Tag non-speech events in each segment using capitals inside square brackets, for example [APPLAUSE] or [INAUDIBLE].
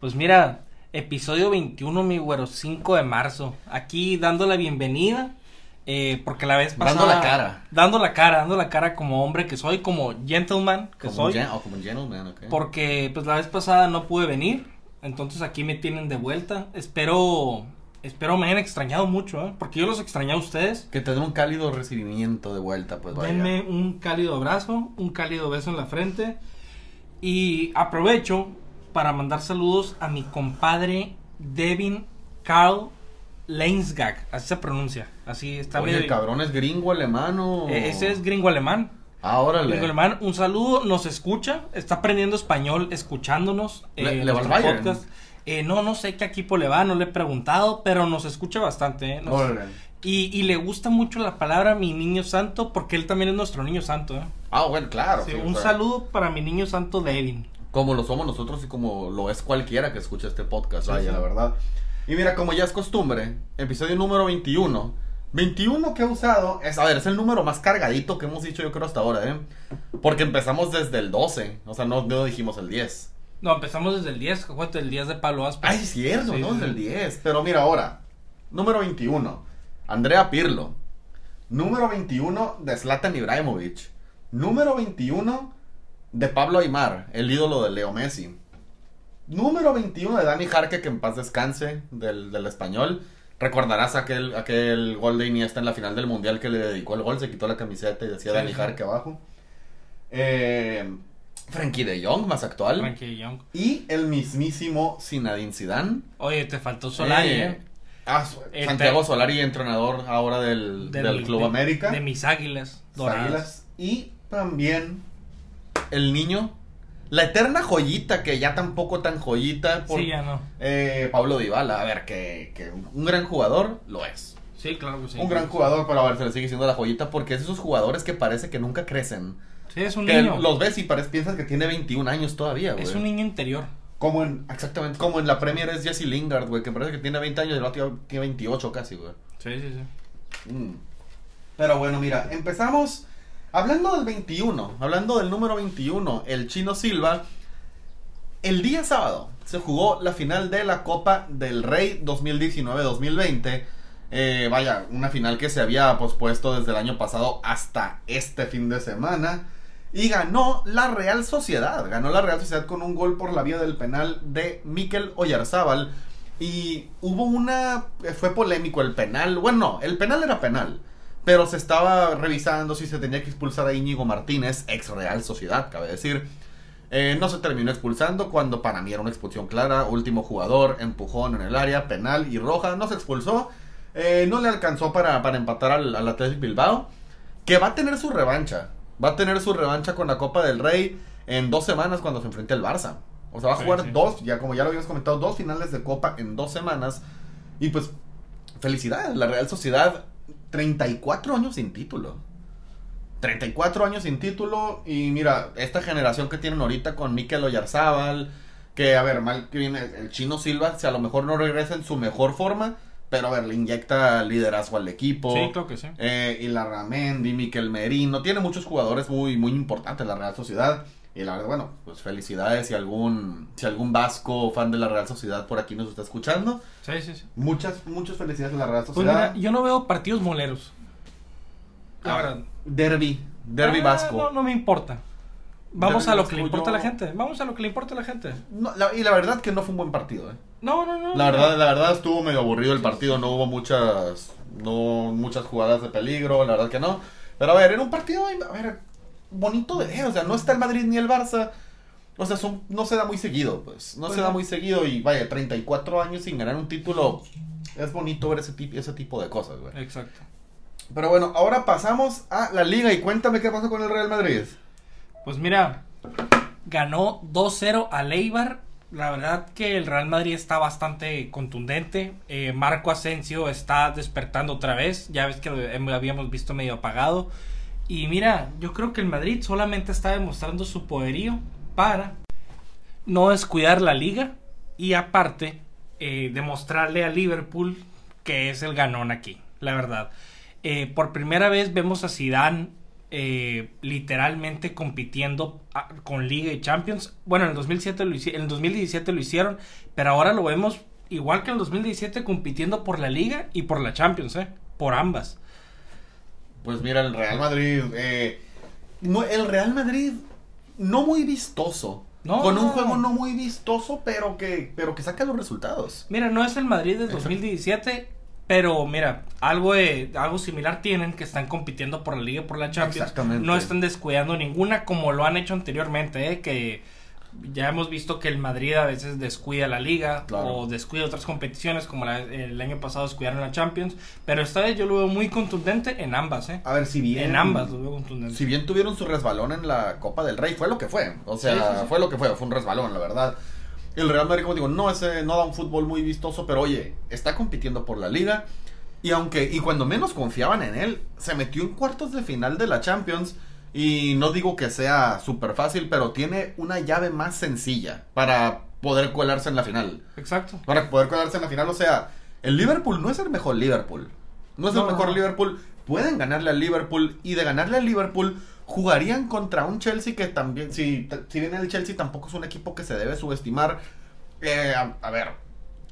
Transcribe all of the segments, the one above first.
Pues mira, episodio 21, mi güero, 5 de marzo. Aquí dando la bienvenida. eh, porque la vez pasada. Dando la cara. Dando la cara, dando la cara como hombre que soy, como gentleman que Como soy. gen- como gentleman, ok. Porque pues la vez pasada no pude venir. Entonces aquí me tienen de vuelta. Espero. Espero me hayan extrañado mucho, ¿eh? Porque yo los extrañé a ustedes. Que te dé un cálido recibimiento de vuelta, pues vaya. Denme un cálido abrazo, un cálido beso en la frente. Y aprovecho para mandar saludos a mi compadre Devin Carl Leinsgag. Así se pronuncia. Así está Oye, el cabrón es gringo alemán o... Eh, Ese es gringo alemán. Ah, órale. Gringo alemán, un saludo, nos escucha, está aprendiendo español escuchándonos. Le- eh, le va al podcast. Eh, no, no sé qué equipo le va, no le he preguntado, pero nos escucha bastante. eh, nos- Órale. y, y le gusta mucho la palabra mi niño santo, porque él también es nuestro niño santo. eh. Ah, bueno, claro. Sí, sí, un saludo para mi niño santo Devin. Como lo somos nosotros y como lo es cualquiera que escuche este podcast, Sí, vaya, sí. la verdad. Y mira, como ya es costumbre, episodio número 21. 21 que he usado, es, a ver, es el número más cargadito que hemos dicho yo creo hasta ahora, ¿eh? Porque empezamos desde el 12, o sea, no, no dijimos el 10. No, empezamos desde el 10, cuento el 10 de Palo Aspa. Ay, es cierto, Sí, ¿no? sí, Desde sí. el 10. Pero mira ahora, número 21, Andrea Pirlo. Número 21 de Zlatan Ibrahimovic. Número 21 de Pablo Aymar, el ídolo de Leo Messi. Número 21 de Dani Jarque, que en paz descanse, del, del español. Recordarás aquel, aquel gol de Iniesta en la final del Mundial que le dedicó el gol, se quitó la camiseta y decía Sí, Dani sí. Jarque abajo. Eh, Frankie de Jong, más actual. Frankie de Jong. Y el mismísimo Zinedine Zidane. Oye, te faltó Solari, Eh, eh. ah, Santiago Solari, entrenador ahora del, del, Club de- América. De mis águilas doradas. Águilas. Y también el niño, la eterna joyita, que ya tampoco tan joyita, por Sí, ya no. eh, Pablo Dybala. A ver, que, que un gran jugador lo es. Sí, claro que sí. un gran jugador, pero a ver, se le sigue siendo la joyita porque es esos jugadores que parece que nunca crecen. Sí, es un Que niño. los ves y parece, piensas que tiene 21 años todavía, güey. Es un niño interior. Como en, exactamente, como en la Premier es Jesse Lingard, güey, que parece que tiene 20 años y el otro tiene 28 casi, güey. Sí, sí, sí. Mm. Pero bueno, mira, empezamos hablando del 21, hablando del número 21, el Chino Silva. El día sábado se jugó la final de la Copa del Rey 2019-2020. Eh, vaya, una final que se había pospuesto desde el año pasado hasta este fin de semana. Y ganó la Real Sociedad. Ganó la Real Sociedad con un gol por la vía del penal de Mikel Oyarzábal. Y hubo una. Fue polémico el penal. Bueno, no, el penal era penal. Pero se estaba revisando si se tenía que expulsar a Íñigo Martínez, ex Real Sociedad, cabe decir. Eh, no se terminó expulsando cuando para mí era una expulsión clara. Último jugador, empujón en el área, penal y roja. No se expulsó. Eh, no le alcanzó para, para empatar al, al Athletic Bilbao. Que va a tener su revancha. Va a tener su revancha con la Copa del Rey en dos semanas cuando se enfrente al Barça. O sea, va a Sí, jugar sí. dos, ya como ya lo habíamos comentado, dos finales de Copa en dos semanas. Y pues, felicidades. La Real Sociedad, 34 años sin título. 34 años sin título. Y mira, esta generación que tienen ahorita con Mikel Oyarzábal. Que, a ver, mal que viene el chino Silva, si a lo mejor no regresa en su mejor forma. Pero, a ver, le inyecta liderazgo al equipo. Sí, creo que sí. Eh, y la Ramendi, Miquel Merino, tiene muchos jugadores muy, muy importantes la Real Sociedad. Y la verdad, bueno, pues felicidades si algún, si algún vasco fan de la Real Sociedad por aquí nos está escuchando. Sí, sí, sí. Muchas, muchas felicidades a la Real Pues Sociedad. mira, yo no veo partidos moleros. Ah, verdad. Derby, derby Ah, vasco. No, no me importa. Vamos a lo vasco que le importa a la gente. Vamos a lo que le importa a la gente. No, la- y la verdad que no fue un buen partido, eh. No, no, no. La no. verdad, la verdad estuvo medio aburrido el partido, no hubo muchas, no muchas jugadas de peligro, la verdad que no. Pero a ver, era un partido, a ver, bonito de ver, o sea, no está el Madrid ni el Barça. O sea, son, no se da muy seguido, pues. No Pues se da no. muy seguido y vaya, 34 años sin ganar un título. Es bonito ver ese, ese tipo de cosas, güey. Exacto. Pero bueno, ahora pasamos a la liga y cuéntame qué pasó con el Real Madrid. Pues mira, ganó 2-0 a Leibar La verdad que el Real Madrid está bastante contundente. Eh, Marco Asensio está despertando otra vez. Ya ves que lo habíamos visto medio apagado. Y mira, yo creo que el Madrid solamente está demostrando su poderío para no descuidar la liga y aparte eh, demostrarle a Liverpool que es el ganón aquí, la verdad. Eh, por primera vez vemos a Zidane eh, literalmente compitiendo ah, con Liga y Champions. Bueno, en el 2007 lo en el 2017 lo hicieron, pero ahora lo vemos igual que en el 2017 compitiendo por la Liga y por la Champions, por ambas. Pues mira, el Real Madrid, eh, no, el Real Madrid no muy vistoso. Con un juego no muy vistoso, pero que, pero que saca los resultados. Mira, no es el Madrid de 2017, pero mira, algo de, algo similar tienen que están compitiendo por la liga por la Champions. No están descuidando ninguna como lo han hecho anteriormente, ¿eh? que ya hemos visto que el Madrid a veces descuida la liga o descuida otras competiciones como el año pasado descuidaron la Champions, pero esta vez yo lo veo muy contundente en ambas, ¿eh? A ver, si bien en ambas lo veo contundente. Si bien tuvieron su resbalón en la Copa del Rey, fue lo que fue, o sea, fue lo que fue, fue un resbalón, la verdad. El Real Madrid, como digo, no, ese, no da un fútbol muy vistoso, pero oye, está compitiendo por la liga. Y aunque, y cuando menos confiaban en él, se metió en cuartos de final de la Champions. Y no digo que sea súper fácil, pero tiene una llave más sencilla para poder colarse en la final. Exacto. Para poder colarse en la final. O sea, el Liverpool no es el mejor Liverpool. No es el mejor Liverpool. Pueden ganarle al Liverpool. Y de ganarle al Liverpool, jugarían contra un Chelsea que también, si, si bien el Chelsea tampoco es un equipo que se debe subestimar, eh, a, ver,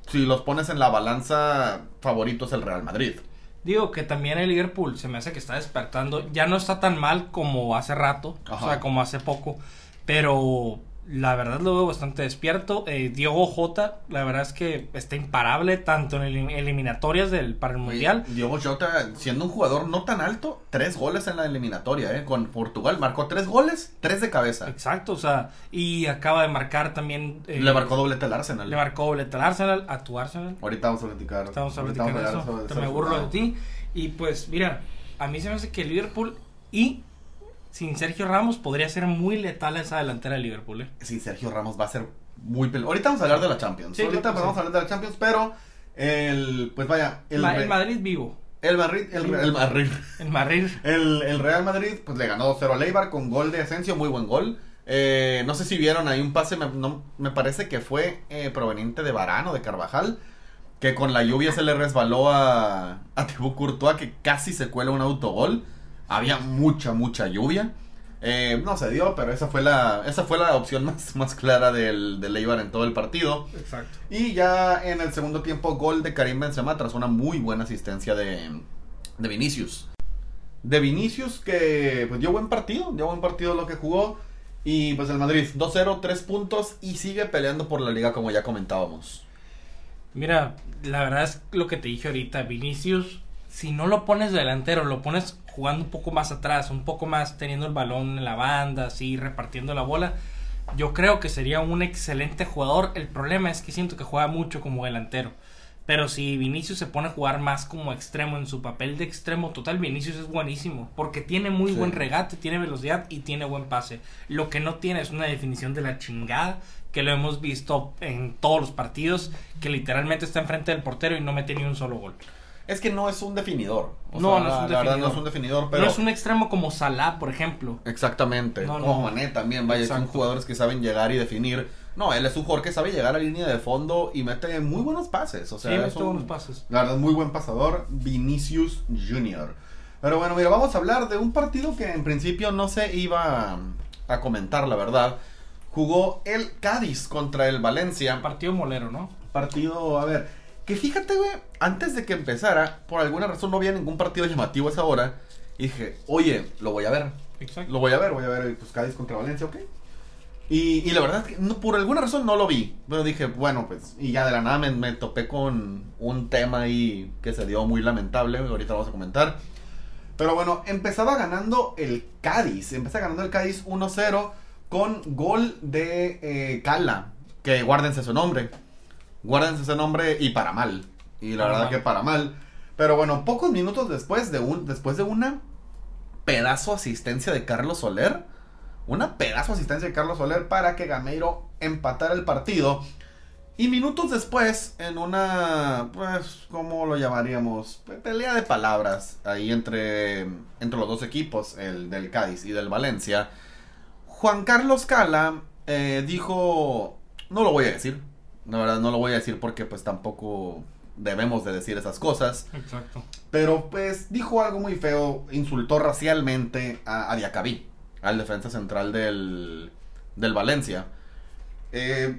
si los pones en la balanza, favorito es el Real Madrid. Digo que también el Liverpool se me hace que está despertando, ya no está tan mal como hace rato, o sea, como hace poco, pero la verdad lo veo bastante despierto. Eh, Diogo Jota, la verdad es que está imparable tanto en eliminatorias del, para el Mundial. Diogo Jota, siendo un jugador no tan alto, tres goles en la eliminatoria, eh, con Portugal. Marcó tres goles, tres de cabeza. Exacto, o sea, y acaba de marcar también. Eh, le marcó doblete al Arsenal. Le marcó doblete al Arsenal, a tu Arsenal. Ahorita vamos a platicar. Estamos a platicar eso. me burlo de ti. Y pues, mira, a mí se me hace que Liverpool y sin Sergio Ramos podría ser muy letal esa delantera de Liverpool. ¿eh? Sin Sergio Ramos va a ser muy peligroso. Ahorita vamos a hablar de la Champions. Ahorita vamos a hablar de la Champions, pero el pues vaya, el, Madrid vivo. El Madrid, el, el Madrid. El Madrid. El, Real Madrid pues le ganó 2-0 a Leibar con gol de Asensio, muy buen gol. Eh, no sé si vieron ahí un pase, me, no, me parece que fue eh, proveniente de Varano, de Carvajal, que con la lluvia se le resbaló a, a Thibaut Courtois, que casi se cuela un autogol. Había mucha, mucha lluvia. Eh, no se dio, pero esa fue la, esa fue la opción [LAUGHS] más, más clara del, del Eibar en todo el partido. Exacto. Y ya en el segundo tiempo, gol de Karim Benzema tras una muy buena asistencia de, de Vinicius. De Vinicius que pues, dio buen partido, dio buen partido lo que jugó. Y pues el Madrid 2-0, 3 puntos y sigue peleando por la liga como ya comentábamos. Mira, la verdad es lo que te dije ahorita, Vinicius, si no lo pones delantero, lo pones jugando un poco más atrás, un poco más teniendo el balón en la banda, así repartiendo la bola, yo creo que sería un excelente jugador. El problema es que siento que juega mucho como delantero. Pero si Vinicius se pone a jugar más como extremo en su papel de extremo total, Vinicius es buenísimo. Porque tiene muy buen regate, tiene velocidad y tiene buen pase. Lo que no tiene es una definición de la chingada, que lo hemos visto en todos los partidos, que literalmente está enfrente del portero y no mete ni un solo gol. Es que no es un definidor. no, no es un definidor. no es un definidor, pero... No es un extremo como Salah, por ejemplo. Exactamente. No, como Mané también, vaya, son jugadores que saben llegar y definir. No, él es un jugador que sabe llegar a la línea de fondo y mete muy buenos pases. O sea, sí, mete buenos pases. La verdad, muy buen pasador, Vinicius Jr. Pero bueno, mira, vamos a hablar de un partido que en principio no se iba a comentar, la verdad. Jugó el Cádiz contra el Valencia. Partido molero, ¿no? Partido, a ver, que fíjate, güey, antes de que empezara, por alguna razón no había ningún partido llamativo a esa hora. Y dije, oye, lo voy a ver. Exacto. Lo voy a ver, voy a ver pues Cádiz contra Valencia, ok. Y, y la verdad es que no, por alguna razón no lo vi. Pero dije, bueno, pues, y ya de la nada me, me topé con un tema ahí que se dio muy lamentable. Ahorita lo vamos a comentar. Pero bueno, empezaba ganando el Cádiz. Empezaba ganando el Cádiz 1-0 con gol de eh, Cala. Que guárdense su nombre. Guárdense ese nombre y para mal. Y la verdad que para mal. Pero bueno, pocos minutos después de un después de una pedazo asistencia de Carlos Soler, Una pedazo de asistencia de Carlos Soler para que Gameiro empatara el partido. Y minutos después, en una, pues, ¿cómo lo llamaríamos? Pelea de palabras ahí entre, entre los dos equipos, el del Cádiz y del Valencia. Juan Carlos Cala eh, dijo, no lo voy a decir, la verdad no lo voy a decir porque pues tampoco debemos de decir esas cosas. Exacto. Pero pues dijo algo muy feo, insultó racialmente a, a Diacabí, al defensa central del, del Valencia. Eh,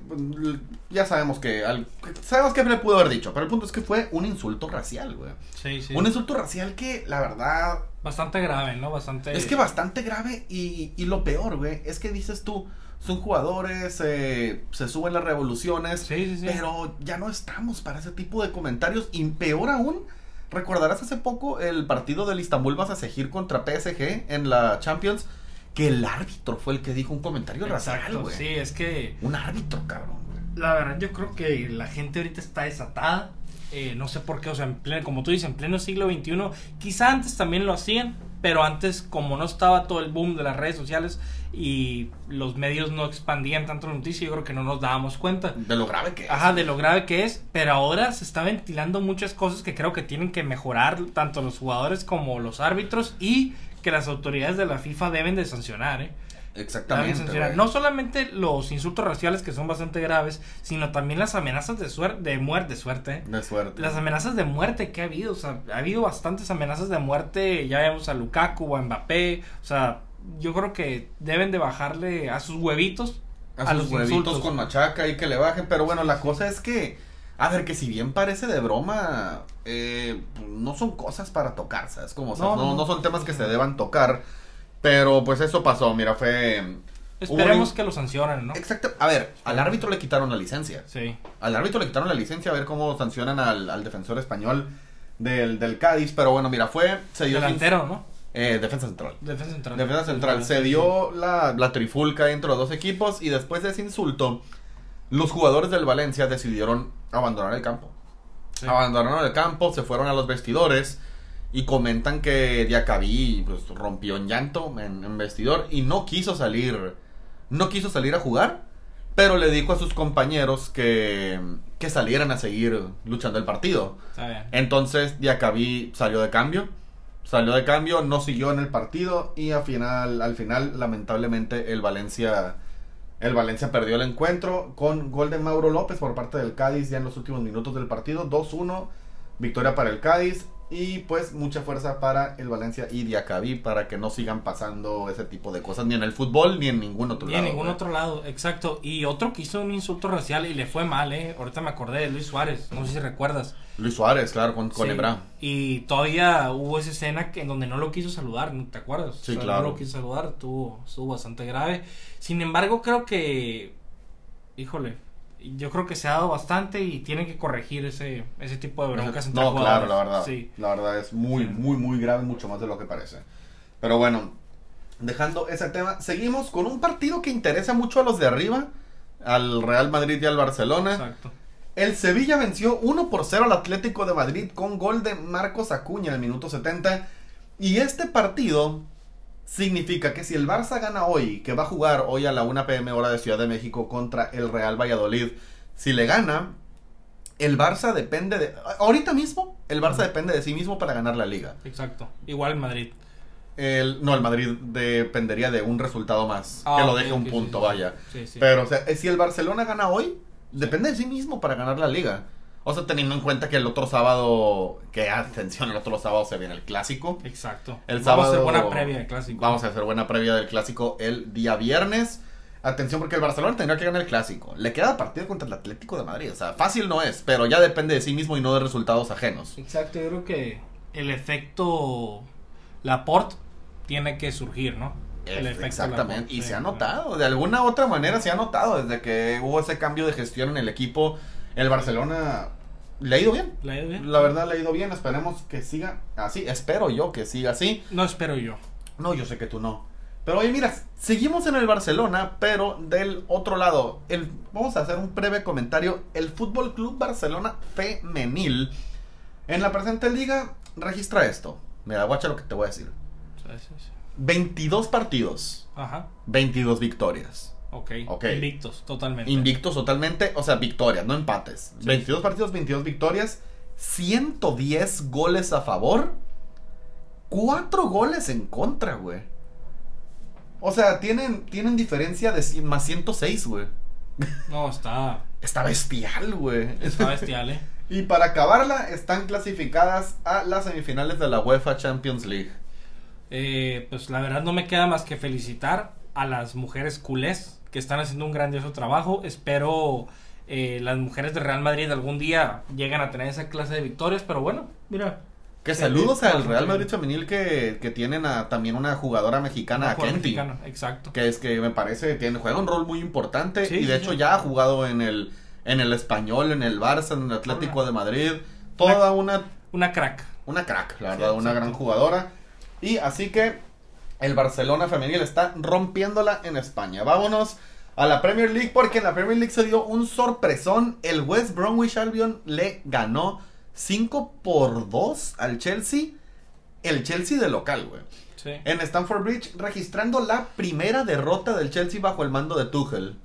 ya sabemos que al- sabemos que le pudo haber dicho, pero el punto es que fue un insulto racial, güey. Sí, sí. Un insulto racial que la verdad Bastante grave, ¿no? Bastante. es que bastante grave y, y lo peor, güey, es que dices tú, son jugadores, eh, se suben las revoluciones, Sí, sí, sí. pero ya no estamos para ese tipo de comentarios. Y peor aún, recordarás hace poco el partido del Istanbul Basasegir contra PSG en la Champions, que el árbitro fue el que dijo un comentario racial, güey. sí, es que Un árbitro, cabrón, güey. la verdad yo creo que la gente ahorita está desatada. Eh, no sé por qué, o sea, en pleno, como tú dices, en pleno siglo XXI, quizá antes también lo hacían, pero antes como no estaba todo el boom de las redes sociales y los medios no expandían tanto la noticia, yo creo que no nos dábamos cuenta. De lo grave que es. Ajá, de lo grave que es, pero ahora se está ventilando muchas cosas que creo que tienen que mejorar tanto los jugadores como los árbitros y que las autoridades de la FIFA deben de sancionar, ¿eh? Exactamente. No solamente los insultos raciales que son bastante graves, sino también las amenazas de suerte, de muerte, suerte, ¿eh? De suerte. Las amenazas de muerte que ha habido, o sea, ha habido bastantes amenazas de muerte, ya vemos a Lukaku, a Mbappé, o sea, yo creo que deben de bajarle a sus huevitos a, a sus los huevitos insultos. con machaca y que le bajen. Pero bueno, la cosa es que, a ver, que si bien parece de broma, eh, no son cosas para tocar, ¿sabes? Como, No, no, no, no, no. son temas que se deban tocar. Pero pues eso pasó, mira, fue... Esperemos que lo sancionen, ¿no? Exacto. A ver, al árbitro le quitaron la licencia. Sí. Al árbitro le quitaron la licencia a ver cómo sancionan al, al defensor español del, del Cádiz. Pero bueno, mira, fue... Se dio Delantero, ¿no? Eh, defensa central. Defensa central. Defensa central. Se dio la, la trifulca entre los dos equipos y después de ese insulto, los jugadores del Valencia decidieron abandonar el campo. Sí. Abandonaron el campo, se fueron a los vestidores y comentan que Diacabí pues, rompió en llanto en, en vestidor y no quiso salir, no quiso salir a jugar, pero le dijo a sus compañeros que, que salieran a seguir luchando el partido. Entonces Diacabí salió de cambio. Salió de cambio, no siguió en el partido y al final, al final lamentablemente el Valencia el Valencia perdió el encuentro con gol de Mauro López por parte del Cádiz ya en los últimos minutos del partido. 2-1, victoria para el Cádiz y pues mucha fuerza para el Valencia y Diacabí para que no sigan pasando ese tipo de cosas ni en el fútbol ni en ningún otro en lado. ningún güey. otro lado, exacto. Y otro que hizo un insulto racial y le fue mal, ¿eh? Ahorita me acordé de Luis Suárez, no sé si recuerdas. Luis Suárez, claro, con, con Sí, Ebra. Y todavía hubo esa escena que, en donde no lo quiso saludar, ¿no ¿te acuerdas? Sí, claro. No lo quiso saludar, estuvo, estuvo bastante grave. Sin embargo, creo que, híjole, yo creo que se ha dado bastante y tienen que corregir ese, ese tipo de broncas entre No, claro, la verdad. Sí. La verdad es muy, Sí. muy, muy grave, mucho más de lo que parece. Pero bueno, dejando ese tema, seguimos con un partido que interesa mucho a los de arriba, al Real Madrid y al Barcelona. Exacto. El Sevilla venció 1 por 0 al Atlético de Madrid con gol de Marcos Acuña en el minuto 70. Y este partido significa que si el Barça gana hoy, que va a jugar hoy a la 1 pm hora de Ciudad de México contra el Real Valladolid, si le gana, el Barça depende de... Ahorita mismo, el Barça depende de sí mismo para ganar la liga. Exacto. Igual en Madrid. El, no, el Madrid dependería de un resultado más, Ah, que lo deje un punto, sí. vaya. Sí, sí. Pero, o sea, si el Barcelona gana hoy, depende de sí mismo para ganar la liga. O sea, teniendo en cuenta que el otro sábado, que atención, el otro sábado se viene el clásico. Exacto. El Vamos a hacer sábado- buena previa de clásico. Vamos a hacer buena previa del clásico el día viernes. Atención porque el Barcelona tendrá que ganar el clásico. Le queda partido contra el Atlético de Madrid. O sea, fácil no es, pero ya depende de sí mismo y no de resultados ajenos. Exacto, yo creo que el efecto Laporte tiene que surgir, ¿no? El efecto Exactamente. Laporte, Y se ha notado. De alguna otra manera se ha notado. Desde que hubo ese cambio de gestión en el equipo, el Barcelona le ha ido bien. ¿Le ha ido bien? La verdad le ha ido bien. Esperemos que siga así. Espero yo que siga así. No espero yo. No, yo sé que tú no. Pero oye, mira, seguimos en el Barcelona, pero del otro lado, el, vamos a hacer un breve comentario. El Fútbol Club Barcelona Femenil en la presente liga registra esto. Mira, guacha lo que te voy a decir. Sí, sí, sí. 22 partidos, Ajá. 22 victorias. Ok. Invictos, totalmente. Invictos totalmente, o sea, victorias, no empates. Sí. 22 partidos, 22 victorias, 110 goles a favor, 4 goles en contra, güey. O sea, tienen, tienen diferencia de cien- más 106, güey. No, está, Está bestial, güey. está bestial, ¿eh? [LAUGHS] Y para acabarla, están clasificadas a las semifinales de la UEFA Champions League. Eh, pues la verdad no me queda más que felicitar a las mujeres culés que están haciendo un grandioso trabajo. Espero eh, las mujeres de Real Madrid algún día lleguen a tener esa clase de victorias, pero bueno, mira. Que saludos al Real. Madrid femenil que, que tienen a, también una jugadora mexicana, Una jugadora Kenty. mexicana, Exacto. Que es que me parece que tiene- juega un rol muy importante. Sí, y de sí, hecho sí. ya ha jugado en el, en el Español, en el Barça, en el Atlético de Madrid. Toda una, Una crack. una crack, la verdad, una gran jugadora. Y así que el Barcelona femenil está rompiéndola en España. Vámonos a la Premier League porque en la Premier League se dio un sorpresón. El West Bromwich Albion le ganó 5 por 2 al Chelsea. El Chelsea de local, güey. Sí. En Stamford Bridge, registrando la primera derrota del Chelsea bajo el mando de Tuchel.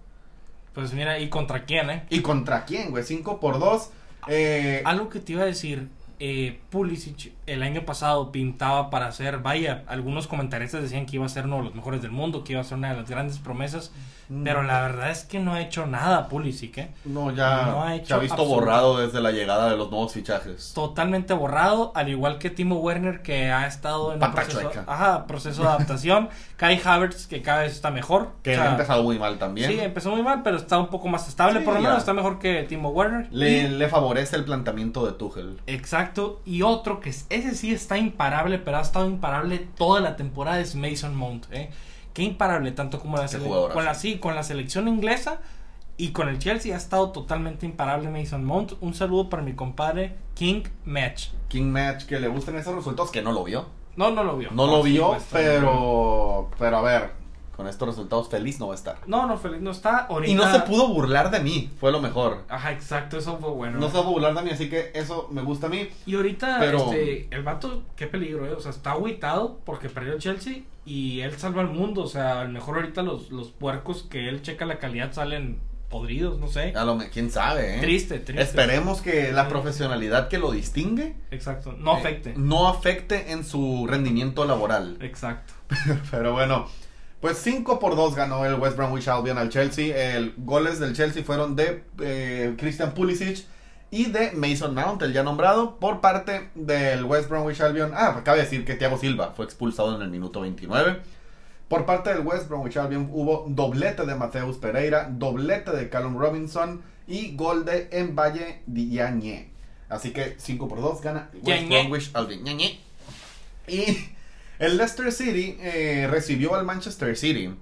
Pues mira, ¿y contra quién, eh? ¿Y contra quién, güey? 5 por 2. Eh, Algo que te iba a decir, eh, Pulisic el año pasado pintaba para ser, vaya, algunos comentaristas decían que iba a ser uno de los mejores del mundo, que iba a ser una de las grandes promesas, Mm. pero la verdad es que no ha hecho nada Pulisic, ¿eh? no, ya no ha se hecho ha visto borrado desde la llegada de los nuevos fichajes. Totalmente borrado, al igual que Timo Werner que ha estado en proceso, ajá, proceso de adaptación, [LAUGHS] Kai Havertz que cada vez está mejor, Que o sea, ha empezado muy mal también. Sí, empezó muy mal, pero está un poco más estable, Sí, por lo menos está mejor que Timo Werner. le, Y- le favorece el planteamiento de Tuchel. Exacto, y otro que es- ese sí está imparable, pero ha estado imparable toda la temporada es Mason Mount, ¿eh? Qué imparable, tanto como la con la sí, con la selección inglesa y con el Chelsea ha estado totalmente imparable Mason Mount. Un saludo para mi compadre King Match. King Match, que le gusten esos resultados, que no lo vio. No, no lo vio. No lo vio, pero. Pero a ver, con estos resultados feliz no va a estar. No, no, feliz no está. Ahorita... Y no se pudo burlar de mí, fue lo mejor. Ajá, exacto, eso fue bueno. No se pudo burlar de mí, así que eso me gusta a mí. Y ahorita, Pero- este, el vato, qué peligro, ¿eh? O sea, está agüitado porque perdió el Chelsea y él salva al mundo. O sea, a lo mejor ahorita los, los puercos que él checa la calidad salen podridos, no sé. A lo quién sabe, ¿eh? Triste, triste. Esperemos que la profesionalidad que lo distingue Exacto, no eh, afecte. no afecte en su rendimiento laboral. Exacto. [LAUGHS] Pero bueno, pues 5 por 2 ganó el West Bromwich Albion al Chelsea. El goles del Chelsea fueron de eh, Christian Pulisic y de Mason Mount, el ya nombrado, por parte del West Bromwich Albion. Ah, cabe decir que Thiago Silva fue expulsado en el minuto 29. Por parte del West Bromwich Albion hubo doblete de Mateus Pereira, doblete de Callum Robinson y gol de Mbaye Diagne. Así que 5 por 2 gana West. Bromwich Albion. Y el Leicester City eh, recibió al Manchester City.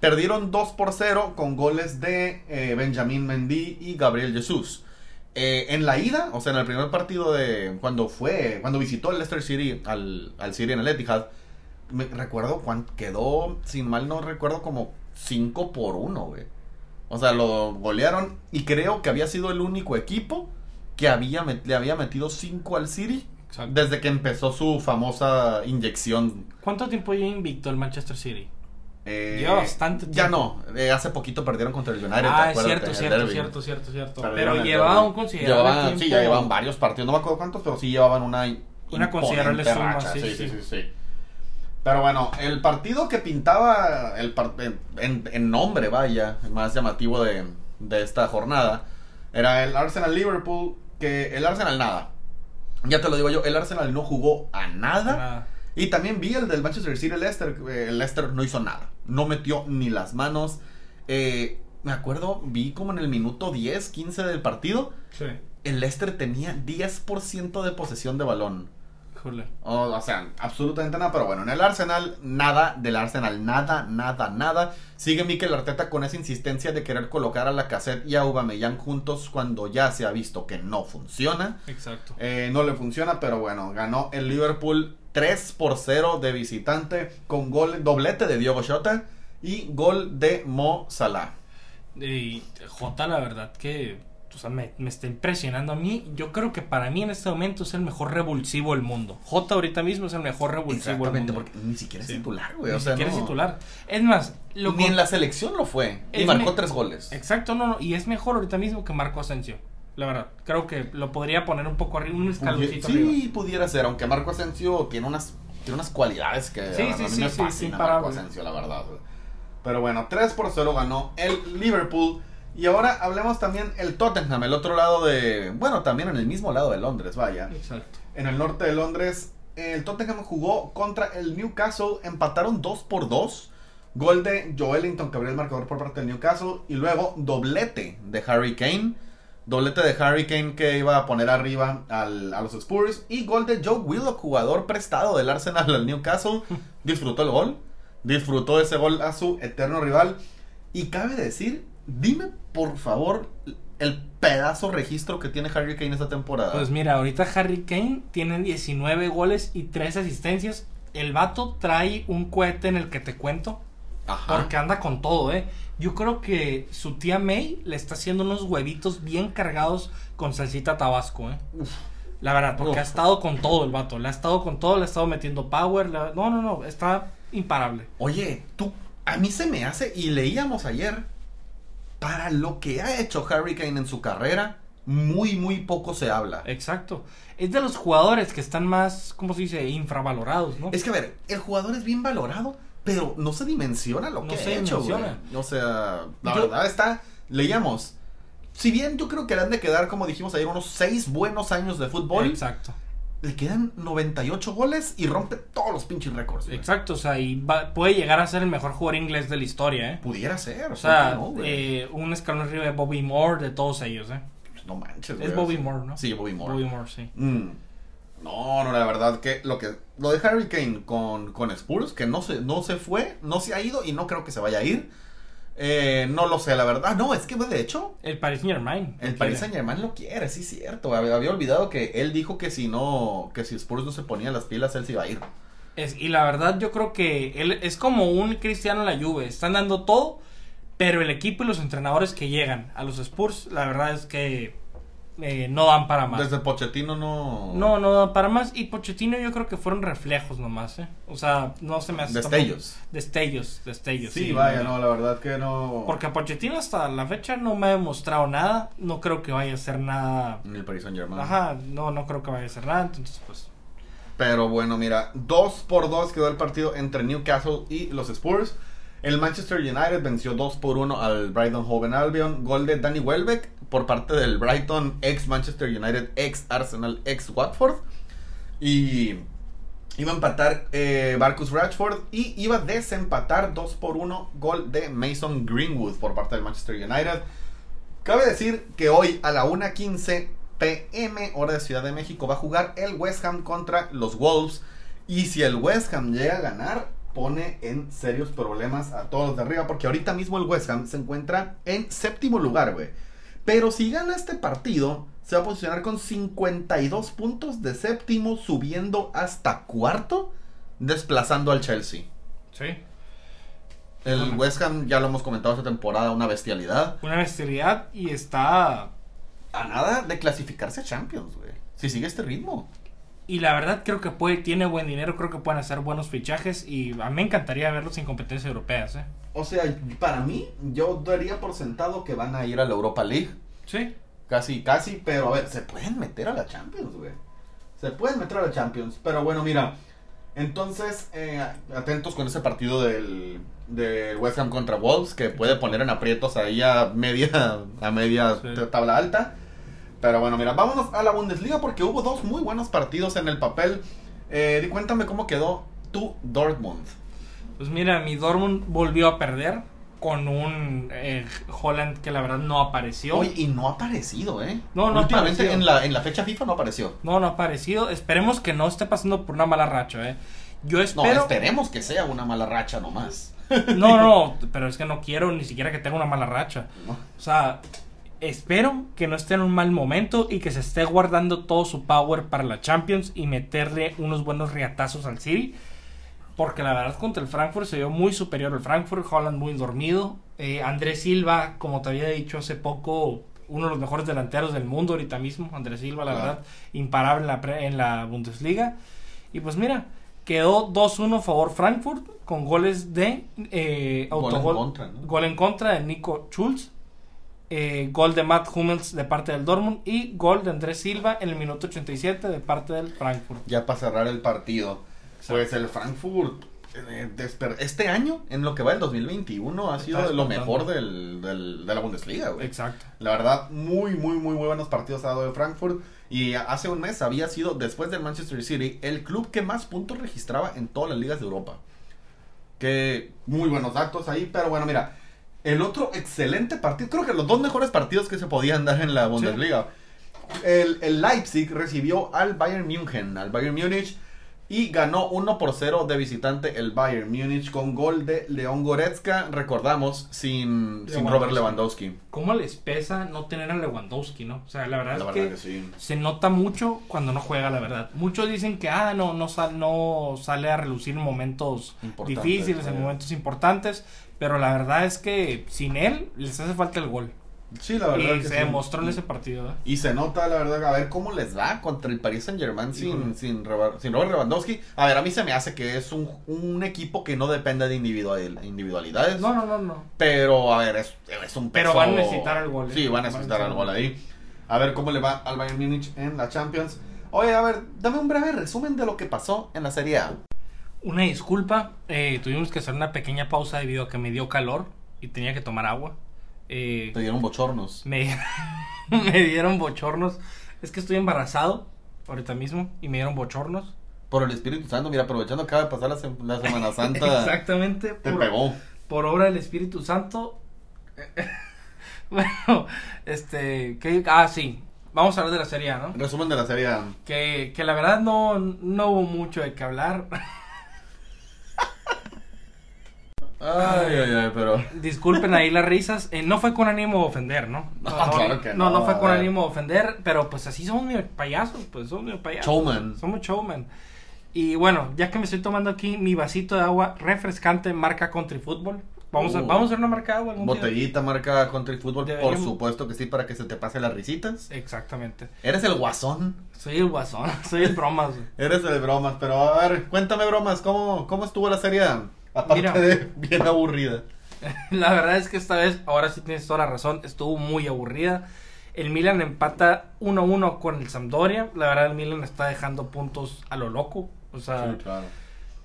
Perdieron 2 por 0 con goles de eh, Benjamín Mendy y Gabriel Jesús. Eh, en la ida, o sea, en el primer partido de cuando fue, cuando visitó el Leicester City al, al City en el Etihad, me recuerdo cuánto quedó, sin mal no recuerdo, como 5 por 1, güey. O sea, lo golearon y creo que había sido el único equipo que había le había metido 5 al City Exacto. desde que empezó su famosa inyección. ¿Cuánto tiempo lleva invicto el Manchester City? Eh, Lleva bastante Ya tiempo. no, eh, hace poquito perdieron contra el United. ah, ¿te es cierto, cierto, cierto, cierto, cierto. Pero el llevaba derby. un considerable Llevaban- tiempo. Sí, ya llevaban varios partidos, no me acuerdo cuántos, pero sí llevaban una Una considerable suma, sí, sí, sí, sí. sí, sí. Pero bueno, el partido que pintaba el par- en- en nombre, vaya, más llamativo de, de esta jornada, era el Arsenal-Liverpool, que el Arsenal nada. Ya te lo digo yo, el Arsenal no jugó a nada. Nada. Y también vi el del Manchester City Leicester. eh, El Leicester no hizo nada. No metió ni las manos. Eh, me acuerdo, vi como en el minuto 10, 15 del partido. Sí. El Leicester tenía 10% de posesión de balón. O, o sea, absolutamente nada. Pero bueno, en el Arsenal, nada del Arsenal. Nada, nada, nada. Sigue Mikel Arteta con esa insistencia de querer colocar a la cassette y a Aubameyang juntos cuando ya se ha visto que no funciona. Exacto. Eh, no le funciona, pero bueno, ganó el Liverpool 3 por 0 de visitante con gol doblete de Diogo Jota y gol de Mo Salah. Y Jota, la verdad que o sea, me, me está impresionando a mí. Yo creo que para mí en este momento es el mejor revulsivo del mundo. J ahorita mismo es el mejor revulsivo del Exactamente, mundo. porque ni siquiera es Sí. titular, güey. Ni O sea, siquiera no. es titular. Es más, lo Ni con- en la selección lo fue. Y marcó me- tres goles. Exacto, no, no. Y es mejor ahorita mismo que Marco Asensio. La verdad. Creo que lo podría poner un poco arriba, un escaloncito sí, arriba. pudiera ser, aunque Marco Asensio tiene unas, tiene unas cualidades que Sí, a, sí, a mí sí, me sí, fascina sí, Marco. Asensio, la verdad. güey. Pero bueno, 3 por 0 ganó el Liverpool. Y ahora hablemos también el Tottenham, el otro lado de... Bueno, también en el mismo lado de Londres, vaya. Exacto. En el norte de Londres, el Tottenham jugó contra el Newcastle, empataron 2 por 2. Gol de Joelinton, que abrió el marcador por parte del Newcastle. Y luego doblete de Harry Kane. Doblete de Harry Kane que iba a poner arriba al- a los Spurs. Y gol de Joe Willock, jugador prestado del Arsenal al Newcastle. [LAUGHS] Disfrutó el gol. Disfrutó ese gol a su eterno rival. Y cabe decir, dime por favor el pedazo registro que tiene Harry Kane esta temporada. Pues mira, ahorita Harry Kane tiene 19 goles y 3 asistencias. El vato trae un cohete en el que te cuento. Ajá. Porque anda con todo, ¿eh? Yo creo que su tía May le está haciendo unos huevitos bien cargados con salsita tabasco, ¿eh? Uf. La verdad, porque Uf. ha estado con todo el vato. Le ha estado con todo, le ha estado metiendo power. la- No, no, no. Está imparable. Oye, tú, a mí se me hace, y leíamos ayer, para lo que ha hecho Harry Kane en su carrera, muy, muy poco se habla. Exacto. Es de los jugadores que están más, ¿cómo se dice? Infravalorados, ¿no? Es que, a ver, el jugador es bien valorado, pero no se dimensiona lo No que se ha hecho, dimensiona. güey. O sea, la Yo- verdad está, leíamos, si bien yo creo que le han de quedar, como dijimos ayer, unos seis buenos años de fútbol, Exacto. Le quedan 98 goles y rompe todos los pinches récords. güey. Exacto, o sea, y va- puede llegar a ser el mejor jugador inglés de la historia, ¿eh? Pudiera ser, O sea, eh, un escalón arriba de Bobby Moore, de todos ellos, ¿eh? no manches, Es güey. Bobby Moore, ¿no? Sí, Bobby Moore. Bobby Moore, sí. Mm. No, no, la verdad que lo que lo de Harry Kane con, con Spurs, que no se, no se fue, no se ha ido y no creo que se vaya a ir. Eh, no lo sé, la verdad. No, es que de hecho, El Paris Saint Germain. el Paris Saint Germain lo quiere, sí, cierto. Había, había olvidado que él dijo que si no, que si Spurs no se ponía las pilas, él se iba a ir. Es, y la verdad yo creo que él es como un cristiano en la Juve. Están dando todo, pero el equipo y los entrenadores que llegan a los Spurs, la verdad es que eh, no dan para más. Desde Pochettino no. No, no dan para más. Y Pochettino yo creo que fueron reflejos nomás, ¿eh? O sea, no se me hace... Destellos. tampoco- Destellos, destellos. Sí, vaya, no, la verdad que no. Porque Pochettino hasta la fecha no me ha demostrado nada. No creo que vaya a hacer nada. En el Paris Saint Germain. Ajá, no, no creo que vaya a hacer nada. Entonces, pues... Pero bueno, mira, 2 por 2 quedó el partido entre Newcastle y los Spurs. El Manchester United venció 2 por 1 al Brighton Hove Albion. Gol de Danny Welbeck por parte del Brighton, ex Manchester United, ex Arsenal, ex Watford. Y iba a empatar eh, Marcus y iba a desempatar 2 por 1 gol de Mason Greenwood por parte del Manchester United. Cabe decir que hoy a la 1.15 pm hora de Ciudad de México va a jugar el West Ham contra los Wolves. Y si el West Ham llega a ganar, pone en serios problemas a todos los de arriba. Porque ahorita mismo el West Ham se encuentra en séptimo lugar, güey. Pero si gana este partido, se va a posicionar con 52 puntos de séptimo, subiendo hasta cuarto, desplazando al Chelsea. Sí. El. West Ham, ya lo hemos comentado esta temporada, una bestialidad. Una bestialidad y está... A nada de clasificarse a Champions, güey. Si sigue este ritmo. Y la verdad creo que puede, tiene buen dinero, creo que pueden hacer buenos fichajes y a mí me encantaría verlos en competencias europeas, ¿eh? O sea, para mí, yo daría por sentado que van a ir a la Europa League. Sí. Casi, casi, pero a ver, se pueden meter a la Champions, güey. Se pueden meter a la Champions. Pero bueno, mira. Entonces, eh, atentos con ese partido del, del West Ham contra Wolves, que puede poner en aprietos ahí a media, a media Sí. tabla alta. Pero bueno, mira, vámonos a la Bundesliga porque hubo dos muy buenos partidos en el papel. Eh, cuéntame cómo quedó tu Dortmund. Pues mira, mi Dortmund volvió a perder con un eh, Holland que la verdad no apareció. Oye, y no ha aparecido, ¿eh? No, no Últimamente en la, en la fecha FIFA no apareció. No, no ha aparecido. Esperemos que no esté pasando por una mala racha, ¿eh? Yo No, espero... esperemos que sea una mala racha nomás. No, no, [LAUGHS] pero es que no quiero ni siquiera que tenga una mala racha. ¿no? O sea, espero que no esté en un mal momento y que se esté guardando todo su power para la Champions y meterle unos buenos riatazos al City. Porque la verdad contra el Frankfurt se vio muy superior al Frankfurt, Holland muy dormido. Eh, Andrés Silva, como te había dicho hace poco, uno de los mejores delanteros del mundo ahorita mismo, Andrés Silva, la verdad, imparable en la, pre- en la Bundesliga. Y pues mira, quedó 2-1 favor Frankfurt con goles de eh, Gol en autogol- contra, ¿no? gol en contra de Nico Schulz, eh, gol de Matt Hummels de parte del Dortmund y gol de Andrés Silva en el minuto 87 de parte del Frankfurt. Ya para cerrar el partido. Pues el Frankfurt, eh, este año, en lo que va el 2021, ha sido de lo mejor del, del- de la Bundesliga, güey. Exacto. La verdad, muy, muy, muy, muy buenos partidos ha dado de Frankfurt. Y hace un mes había sido, después del Manchester City, el club que más puntos registraba en todas las ligas de Europa. Que muy buenos datos ahí, pero bueno, mira, el otro excelente partido, creo que los dos mejores partidos que se podían dar en la Bundesliga. El, el Leipzig recibió al Bayern München, al Bayern Múnich, y ganó 1 por 0 de visitante el Bayern Múnich con gol de León Goretzka, recordamos, sin, sin Robert Lewandowski. ¿Cómo les pesa no tener a Lewandowski, no? O sea, la verdad La es verdad que, que sí. se nota mucho cuando no juega, la verdad. Muchos dicen que, ah, no, no, sal- no sale a relucir en momentos difíciles, en sí. momentos importantes, pero la verdad es que sin él les hace falta el gol. Sí, la verdad. Y que se sí. demostró en ese partido, ¿eh? Y se nota, la verdad, a ver cómo les va contra el Paris Saint Germain sin, sin, Robert, sin Robert Lewandowski. A ver, a mí se me hace que es un, un equipo que no depende de individual, individualidades. No, no, no, no. Pero, a ver, es, es un Pero peso- van a necesitar el gol, ¿eh? Sí, van a necesitar el gol ahí. A ver cómo le va al Bayern Múnich en la Champions. Oye, a ver, dame un breve resumen de lo que pasó en la Serie A. Una disculpa, eh, tuvimos que hacer una pequeña pausa debido a que me dio calor y tenía que tomar agua. Eh, Te dieron bochornos. me, [LAUGHS] me dieron bochornos. Es que estoy embarazado ahorita mismo y me dieron bochornos. Por el Espíritu Santo, mira, aprovechando acaba de pasar la, sem- la Semana Santa, [LAUGHS] Exactamente. te por, pegó. por obra del Espíritu Santo. [LAUGHS] bueno, este. ¿qué? Ah, sí. Vamos a hablar de la serie, A, ¿no? Resumen de la Serie A. Que, que la verdad no, no hubo mucho de qué hablar. Ay, ay, ay, pero... Disculpen ahí las risas. Eh, no fue con ánimo de ofender, ¿no? No, no, claro que no, no, no fue con ánimo de ofender, pero pues así somos medio payasos, pues somos medio payasos. Showman. Somos showman. Y bueno, ya que me estoy tomando aquí mi vasito de agua refrescante marca Country Football. Vamos, a, Uh. vamos a hacer una marca de agua algún día? Botellita, marca Country Football, por supuesto que sí, para que se te pase las risitas. Exactamente. Eres el guasón. Soy el guasón, [LAUGHS] soy el bromas. Eres el bromas, pero a ver, cuéntame bromas, ¿cómo, cómo estuvo la serie? Aparte Mira. de bien aburrida. [LAUGHS] La verdad es que esta vez, ahora sí tienes toda la razón, estuvo muy aburrida. El Milan empata 1-1 con el Sampdoria. La verdad, el Milan está dejando puntos a lo loco. O sea, claro.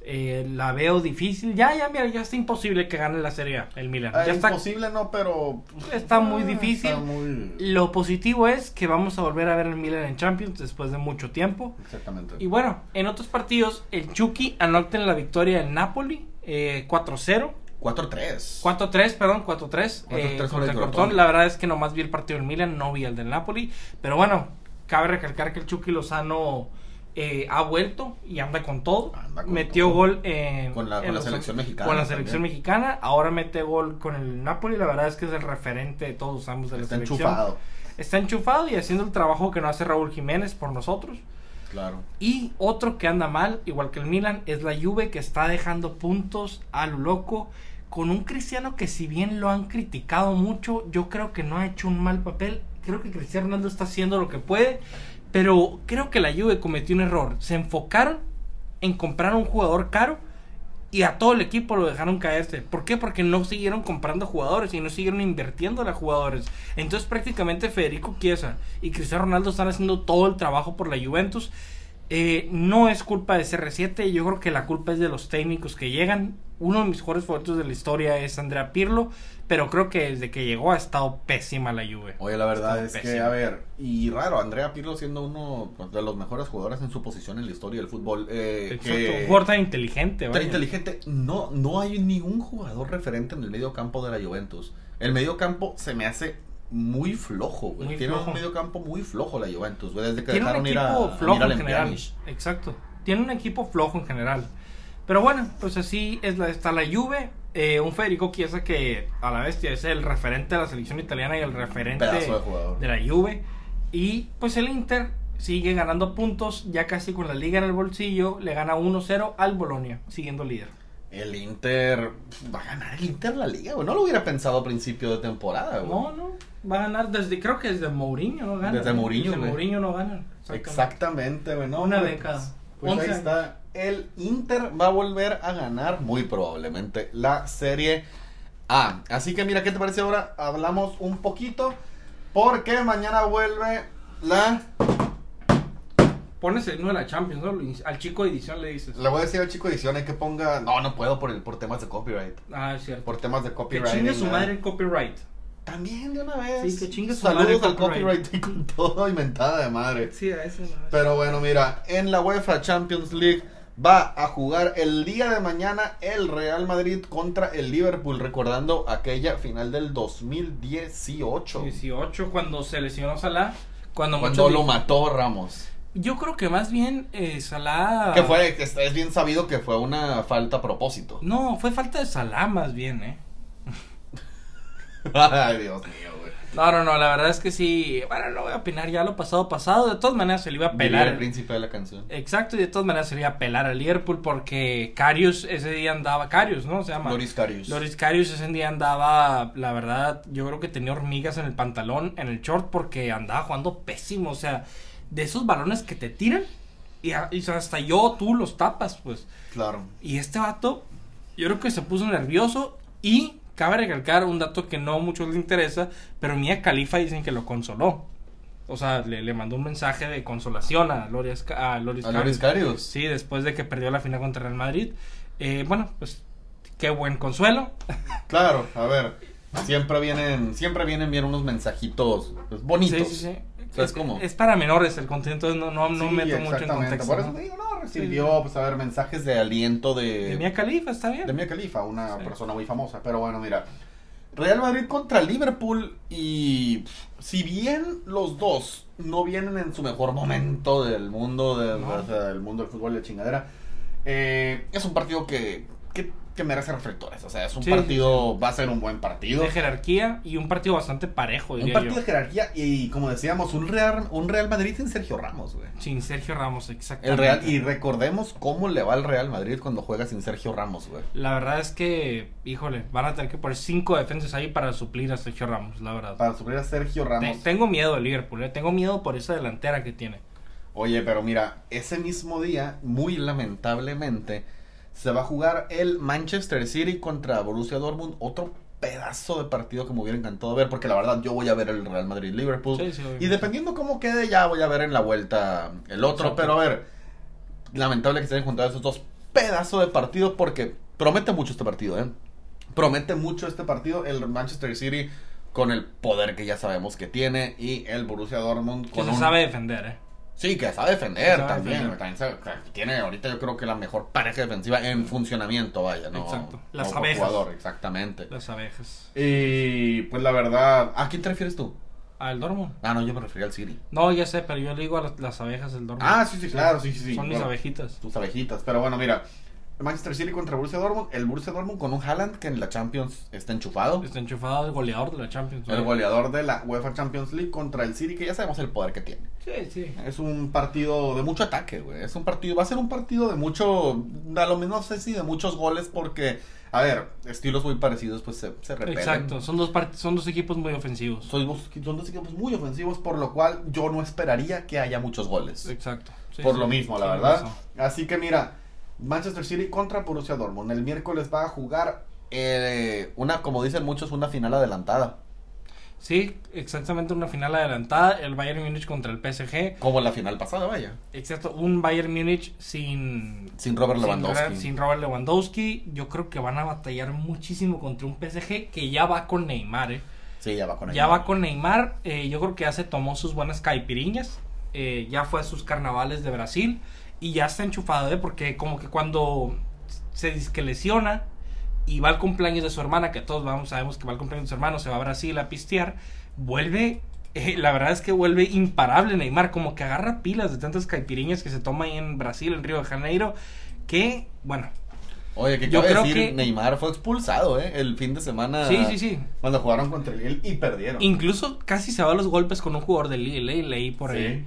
eh, la veo difícil. Ya, ya, mira, ya está imposible que gane la Serie A, el Milan. Ah, ya está, imposible no, pero... pues, está muy ah, difícil. está muy- Lo positivo es que vamos a volver a ver al Milan en Champions después de mucho tiempo. Exactamente. Y bueno, en otros partidos, el Chucky anota en la victoria del Napoli eh, 4-0. 4-3. 4-3, perdón, 4-3. 4-3 eh, contra el. La verdad es que nomás vi el partido del Milan, no vi el del Napoli. Pero bueno, cabe recalcar que el Chucky Lozano eh, ha vuelto y anda con todo. Anda con Metió todo. gol en, Con la- en con la los- selección mexicana Con la también. selección mexicana. Ahora mete gol con el Napoli. La verdad es que es el referente de todos ambos de la Está selección. enchufado. Está enchufado y haciendo el trabajo que no hace Raúl Jiménez por nosotros. Claro. Y otro que anda mal, igual que el Milan, es la Juve que está dejando puntos a lo loco con un Cristiano que si bien lo han criticado mucho, yo creo que no ha hecho un mal papel. Creo que Cristiano Ronaldo está haciendo lo que puede, pero creo que la Juve cometió un error. Se enfocaron en comprar un jugador caro y a todo el equipo lo dejaron caerse. ¿Por qué? Porque no siguieron comprando jugadores y no siguieron invirtiendo a jugadores. Entonces prácticamente Federico Chiesa y Cristiano Ronaldo están haciendo todo el trabajo por la Juventus. Eh, no es culpa de CR7, yo creo que la culpa es de los técnicos que llegan. Uno de mis jugadores favoritos de la historia es Andrea Pirlo, pero creo que desde que llegó ha estado pésima la Juve. Oye, la verdad es que, a ver, y raro, Andrea Pirlo siendo uno de los mejores jugadores en su posición en la historia del fútbol. Eh, Exacto, que- un jugador tan inteligente. Tan inteligente. No, no hay ningún jugador referente en el medio campo de la Juventus. El medio campo se me hace muy flojo, güey. Muy Tiene flojo. un medio campo muy flojo la Juventus, güey. Desde que Tiene un dejaron ir a, equipo a flojo en general. Exacto. Tiene un equipo flojo en general. Pero bueno, pues así es la, está la Juve. Eh, un Federico Chiesa que a la bestia es el referente de la selección italiana y el referente de la Juve. Y pues el Inter sigue ganando puntos, ya casi con la liga en el bolsillo. Le gana 1-0 al Bolonia, siguiendo líder. El Inter va a ganar el Inter la liga, güey. No lo hubiera pensado a principio de temporada, güey. No, no. Va a ganar desde, creo que desde Mourinho no gana. Desde Mourinho, Desde güey. Mourinho no gana. Exactamente, güey. No, Una década. Pues, pues ahí está. El Inter va a volver a ganar muy probablemente la Serie A. Así que mira, ¿qué te parece ahora? Hablamos un poquito porque mañana vuelve la... Pones el himno de la Champions, ¿no? Al chico de edición le dices. Le voy a decir al chico de edición hay que ponga... No, no puedo por, el, por temas de copyright. Ah, es cierto. Por temas de Que copyright. chingue su ¿no? madre el copyright. También de una vez. Sí, que chingue su Saludos madre el al copyright. copyright [LAUGHS] con todo inventada de madre. Sí, a ese no. Pero bueno, mira, en la UEFA Champions League va a jugar el día de mañana el Real Madrid contra el Liverpool, recordando aquella final del 2018. 18, cuando se lesionó Salah. Cuando, Cuando lo mató Ramos. Yo creo que más bien eh, Salah. Que fue, que es bien sabido que fue una falta a propósito. No, fue falta de Salah más bien, ¿eh? [LAUGHS] Ay, Dios mío. No, no, no, la verdad es que sí. Bueno, no voy a opinar ya lo pasado, pasado. De todas maneras se le iba a pelar. el príncipe de la canción. Exacto, y de todas maneras se le iba a pelar al Liverpool porque Carius ese día andaba. Carius, ¿no? Se llama. Loris Karius. Loris Karius ese día andaba, la verdad, yo creo que tenía hormigas en el pantalón, en el short, porque andaba jugando pésimo. O sea, de esos balones que te tiran y, a- y hasta yo, tú los tapas, pues. Claro. Y este vato, yo creo que se puso nervioso y cabe recalcar un dato que no a muchos le interesa, pero Mia Khalifa dicen que lo consoló. O sea, le, le mandó un mensaje de consolación a Loris, a Loris A Loris. Karius. Sí, después de que perdió la final contra Real Madrid. Eh, bueno, pues qué buen consuelo. [LAUGHS] Claro, a ver. Siempre vienen, siempre vienen bien unos mensajitos pues, bonitos. Sí, sí, sí. ¿Sabes es, cómo? es para menores el contenido, entonces no, no, no Sí, meto mucho en contexto. Por eso ¿no? te digo, no, recibió, pues, a ver, mensajes de aliento de... De Mia Khalifa, está bien. de Mia Khalifa, una Sí. persona muy famosa. Pero bueno, mira. Real Madrid contra Liverpool y si bien los dos no vienen en su mejor momento del mundo del, No. o sea, del mundo del fútbol de chingadera, eh, es un partido que, que, que merece reflectores. O sea, es un Sí, partido, va a ser un buen partido. De jerarquía y un partido bastante parejo, Un diría partido yo. de jerarquía y como decíamos, un Real, un Real Madrid sin Sergio Ramos, güey. Sin Sergio Ramos, exactamente. El Real, y recordemos cómo le va al Real Madrid cuando juega sin Sergio Ramos, güey. La verdad es que, híjole, van a tener que poner cinco defensas ahí para suplir a Sergio Ramos, la verdad. Para suplir a Sergio Ramos. Te- tengo miedo de Liverpool, eh, tengo miedo por esa delantera que tiene. Oye, pero mira, ese mismo día, muy lamentablemente, se va a jugar el Manchester City contra Borussia Dortmund. Otro pedazo de partido que me hubiera encantado ver, porque la verdad yo voy a ver el Real Madrid-Liverpool. Sí, sí, y dependiendo cómo quede, ya voy a ver en la vuelta el otro. Exacto. Pero a ver, lamentable que se hayan juntado esos dos pedazos de partido, porque promete mucho este partido, ¿eh? Promete mucho este partido, el Manchester City con el poder que ya sabemos que tiene y el Borussia Dortmund Que con se un sabe defender, eh. Sí, que sabe defender sabe también. defender. también sabe- tiene ahorita yo creo que la mejor pareja defensiva en funcionamiento, vaya, ¿no? Exacto. No Las por abejas. jugador, exactamente. Las abejas. Y pues la verdad, ¿a quién te refieres tú? ¿Al Dortmund? Ah, no, yo me refería al City. No, ya sé, pero yo le digo a las, las abejas del Dortmund. Ah, sí, sí, claro, sí, sí, sí. Son mis abejitas. Tus abejitas, pero bueno, mira. Manchester City contra Borussia Dortmund. El Borussia Dortmund con un Haaland que en la Champions está enchufado. Está enchufado el goleador de la Champions. El ¿no? goleador de la UEFA Champions League contra el City, que ya sabemos el poder que tiene. Sí, sí. Es un partido de mucho ataque, güey. Es un partido, va a ser un partido de mucho, a lo menos no sé si de muchos goles porque, a ver, estilos muy parecidos pues se, se repelen. Exacto, son dos, son dos equipos muy ofensivos. Son dos, son dos equipos muy ofensivos, por lo cual yo no esperaría que haya muchos goles. Exacto. Sí, por sí, lo mismo, la verdad. Así que mira, Manchester City contra Borussia Dortmund. El miércoles va a jugar eh, una, como dicen muchos, una final adelantada. Sí, exactamente una final adelantada. El Bayern Múnich contra el PSG. Como la final pasada, vaya. Exacto, un Bayern Múnich sin, Sin Robert Lewandowski. Sin Robert Lewandowski. Yo creo que van a batallar muchísimo contra un PSG que ya va con Neymar. ¿eh? Sí, ya va con Ya Neymar. va con Neymar. eh, yo creo que ya se tomó sus buenas caipiriñas. eh, ya fue a sus carnavales de Brasil. Y ya está enchufado, ¿eh? Porque como que cuando se dice que lesiona y va al cumpleaños de su hermana, que todos vamos, sabemos que va al cumpleaños de su hermano, se va a Brasil a pistear, vuelve, eh, la verdad es que vuelve imparable Neymar, como que agarra pilas de tantas caipiriñas que se toma ahí en Brasil, en Río de Janeiro, que, bueno, Oye, que creo decir, que- Neymar fue expulsado, ¿eh? El fin de semana. sí, sí, sí. Cuando jugaron contra el Lille y perdieron. Incluso casi se va a los golpes con un jugador del Lille, leí por Sí. ahí.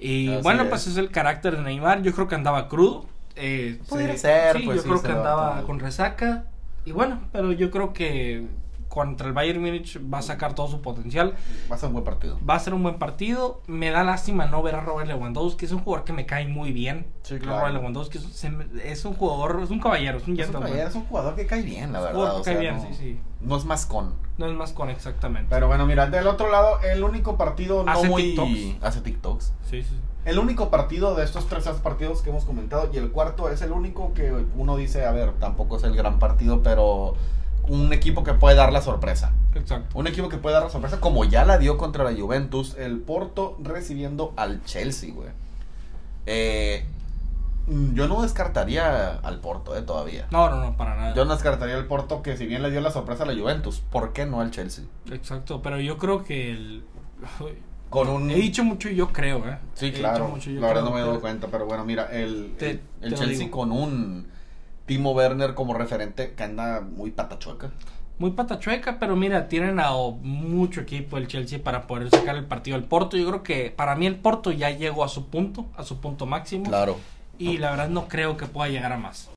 Y Así bueno, es. pues es el carácter de Neymar. Yo creo que andaba crudo. Eh, Pudiera se- ser, sí, pues yo sí, creo que andaba con resaca. Y bueno, pero yo creo que contra el Bayern Múnich va a sacar todo su potencial. Va a ser un buen partido. Va a ser un buen partido. Me da lástima no ver a Robert Lewandowski. Es un jugador que me cae muy bien. Sí, claro. Robert Lewandowski es, un jugador, es un caballero, es un Es un, caballero, es un jugador que cae bien, la verdad. o que cae bien, no, sí, sí. no es más con. No es más con exactamente. Pero bueno, mira, del otro lado, el único partido no Hace muy. TikToks. Hace TikToks. Sí, sí. El único partido de estos tres partidos que hemos comentado, y el cuarto es el único que uno dice, a ver, tampoco es el gran partido, pero un equipo que puede dar la sorpresa. Exacto. Un equipo que puede dar la sorpresa, como ya la dio contra la Juventus, el Porto recibiendo al Chelsea, güey. Eh, yo no descartaría al Porto, eh, todavía. No, no, no, para nada. Yo no descartaría al Porto que si bien le dio la sorpresa a la Juventus, ¿por qué no al Chelsea? Exacto, pero yo creo que el... Con un... He dicho mucho yo creo, ¿eh? Sí, He dicho claro. mucho, yo la verdad creo no me he dado cuenta, pero bueno, mira, el, Te- el, el te lo Chelsea con un Timo Werner como referente que anda muy patachueca. Muy patachueca, pero mira, tienen a mucho equipo el Chelsea para poder sacar el partido al Porto. Yo creo que para mí el Porto ya llegó a su punto, a su punto máximo. Claro. Y la verdad no creo que pueda llegar a más.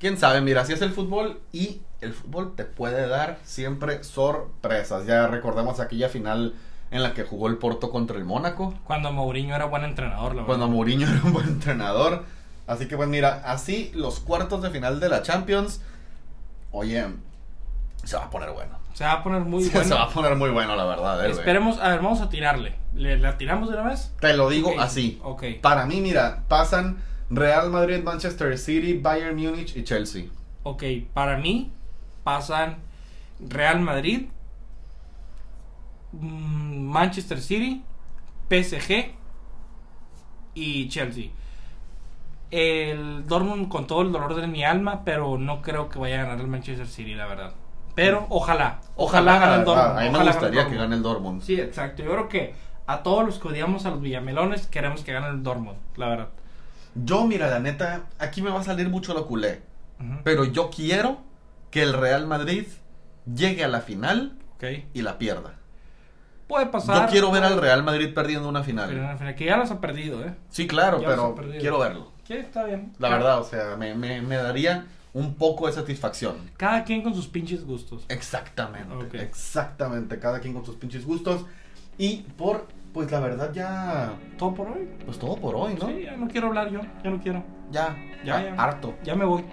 Quién sabe, mira, así es el fútbol y el fútbol te puede dar siempre sorpresas. Ya recordamos aquella final en la que jugó el Porto contra el Mónaco, Cuando Mourinho era buen entrenador, la verdad. cuando Mourinho era un buen entrenador. Así que pues mira, así los cuartos de final de la Champions, oye, se va a poner bueno. Se va a poner muy [LAUGHS] bueno. Se va a poner muy bueno, la verdad. eh. Esperemos, a ver, vamos a tirarle. ¿Le, ¿La tiramos de una vez? Te lo digo así. Ok, Para mí, mira, pasan Real Madrid, Manchester City, Bayern Múnich y Chelsea. ok. Para mí pasan Real Madrid, mm, Manchester City, PSG y Chelsea. El Dortmund con todo el dolor de mi alma, pero no creo que vaya a ganar el Manchester City, la verdad. Pero ojalá, ojalá, gane el Dortmund. A mí me ojalá gustaría que gane el Dortmund. Sí, exacto. Yo creo que a todos los que odiamos a los Villamelones queremos que gane el Dortmund, la verdad. Yo, mira, la neta, aquí me va a salir mucho lo culé. Pero yo quiero que el Real Madrid llegue a la final y la pierda. Puede pasar. Yo quiero ver al Real Madrid perdiendo una final. que ya los ha perdido, ¿eh? Sí, claro, Ya pero quiero verlo. Que está bien. La Cada- verdad, o sea, me, me- me daría un poco de satisfacción. Cada quien con sus pinches gustos. Exactamente, exactamente. Cada quien con sus pinches gustos. Y por, pues la verdad ya, Todo por hoy. pues todo por hoy, ¿no? Sí, ya no quiero hablar yo. Ya no quiero. Ya, Ya, ya, harto. Ya me voy.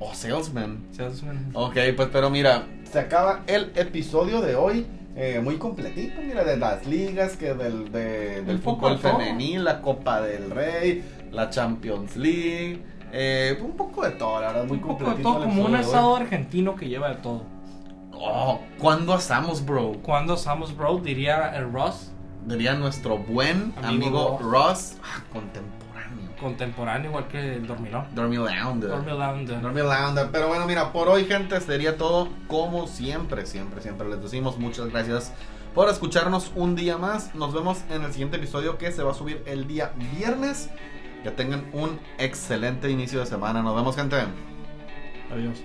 Oh, salesman. Un- Ok, pues pero mira, se acaba el episodio de hoy. eh, muy completito, mira, de las ligas, que del, de- del fútbol femenil, la Copa del Rey, la Champions League, eh, un poco de todo, la verdad, muy un poco de todo, como un episodio asado argentino que lleva de todo. Oh, ¿cuándo asamos, bro? Cuando Samus Bro diría el Ross, Diría nuestro buen Amigo amigo, Ross, ah, contemporáneo. contemporáneo, igual que el Dormilón. Dormilounder. Dormilón. Dormilounder. Pero bueno, mira, por hoy, gente, sería todo como siempre, siempre, siempre les decimos muchas gracias por escucharnos un día más. Nos vemos en el siguiente episodio que se va a subir el día viernes. Que tengan un excelente inicio de semana. Nos vemos, gente. Adiós.